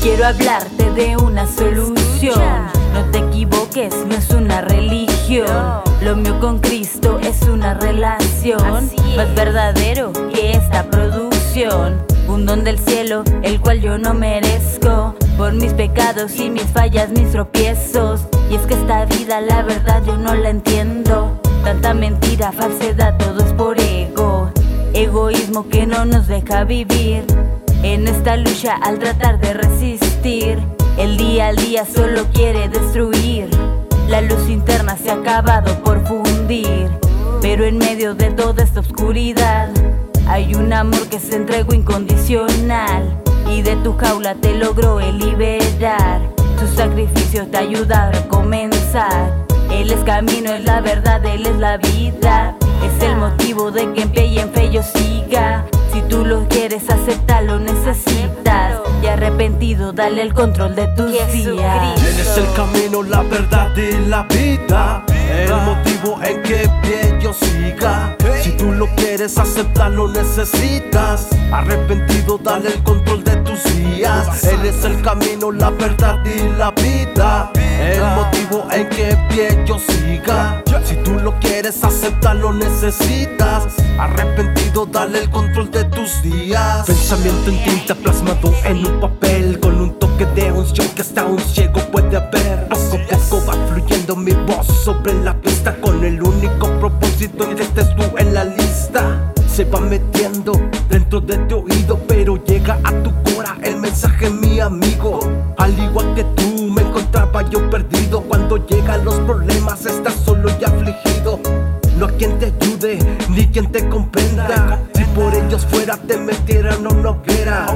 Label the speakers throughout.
Speaker 1: quiero hablarte de una solución. No te equivoques, no es una religión. Lo mío con Cristo es una relación más verdadero que esta producción. Un don del cielo, el cual yo no merezco. Por mis pecados y mis fallas, mis tropiezos. Y es que esta vida, la verdad, yo no la entiendo. Tanta mentira, falsedad, todo es por ego. Egoísmo que no nos deja vivir. En esta lucha al tratar de resistir, el día al día solo quiere destruir. La luz interna se ha acabado por fundir, pero en medio de toda esta oscuridad hay un amor que se entregó incondicional y de tu jaula te logró liberar. Su sacrificio te ayuda a comenzar. Él es camino, es la verdad, Él es la vida. Es el motivo de que en fe y en fe yo siga. Si tú lo quieres aceptar, lo necesitas. Y arrepentido, dale el control de tus días.
Speaker 2: Él es el camino, la verdad y la vida. El motivo en que pie yo siga. Si tú lo quieres aceptar, lo necesitas. Arrepentido, dale el control de tus días. Él es el camino, la verdad y la vida. El motivo en que pie yo siga. Si tú lo quieres aceptar, lo necesitas. Arrepentido, dale el control de tus días. Pensamiento en tinta plasmado en un papel. Con un toque de unción que hasta un ciego puede ver. Poco a poco va fluyendo mi voz sobre la pista. Con el único propósito de que estés tú en la lista. Se va metiendo dentro de tu oído, pero llega a tu cora el mensaje, mi amigo. Al igual que tú, me encontraba yo perdido. Cuando llegan los problemas, estás solo y afligido. No hay quien te ni quien te comprenda. Si por ellos fuera te metieran a una hoguera.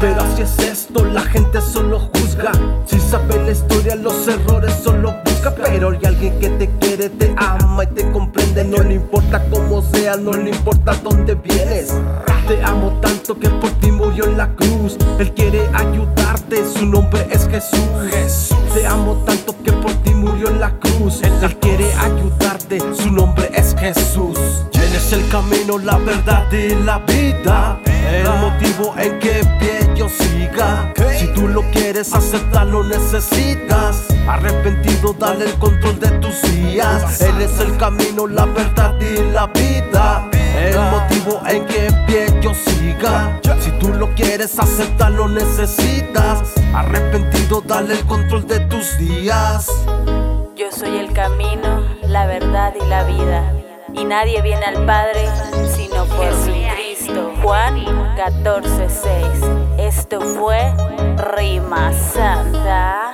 Speaker 2: Pero así es esto, la gente solo juzga. Si sabe la historia, los errores solo busca. Pero hay alguien que te quiere, te ama y te comprende. No le importa cómo sea, no le importa dónde vienes. Te amo tanto que por ti murió en la cruz. Él quiere ayudarte, su nombre es Jesús. Te amo tanto que por ti murió en la cruz. Él quiere ayudarte, su nombre es Jesús. Camino, la verdad y la vida. El motivo en que pie yo siga. Si tú lo quieres aceptar, lo necesitas. Arrepentido, dale el control de tus días. Él es el camino, la verdad y la vida. El motivo en que pie yo siga. Si tú lo quieres aceptar, lo necesitas. Arrepentido, dale el control de tus días.
Speaker 1: Yo soy el camino, la verdad y la vida. Y nadie viene al Padre sino por Cristo. Juan 14:6. Esto fue Rima Santa.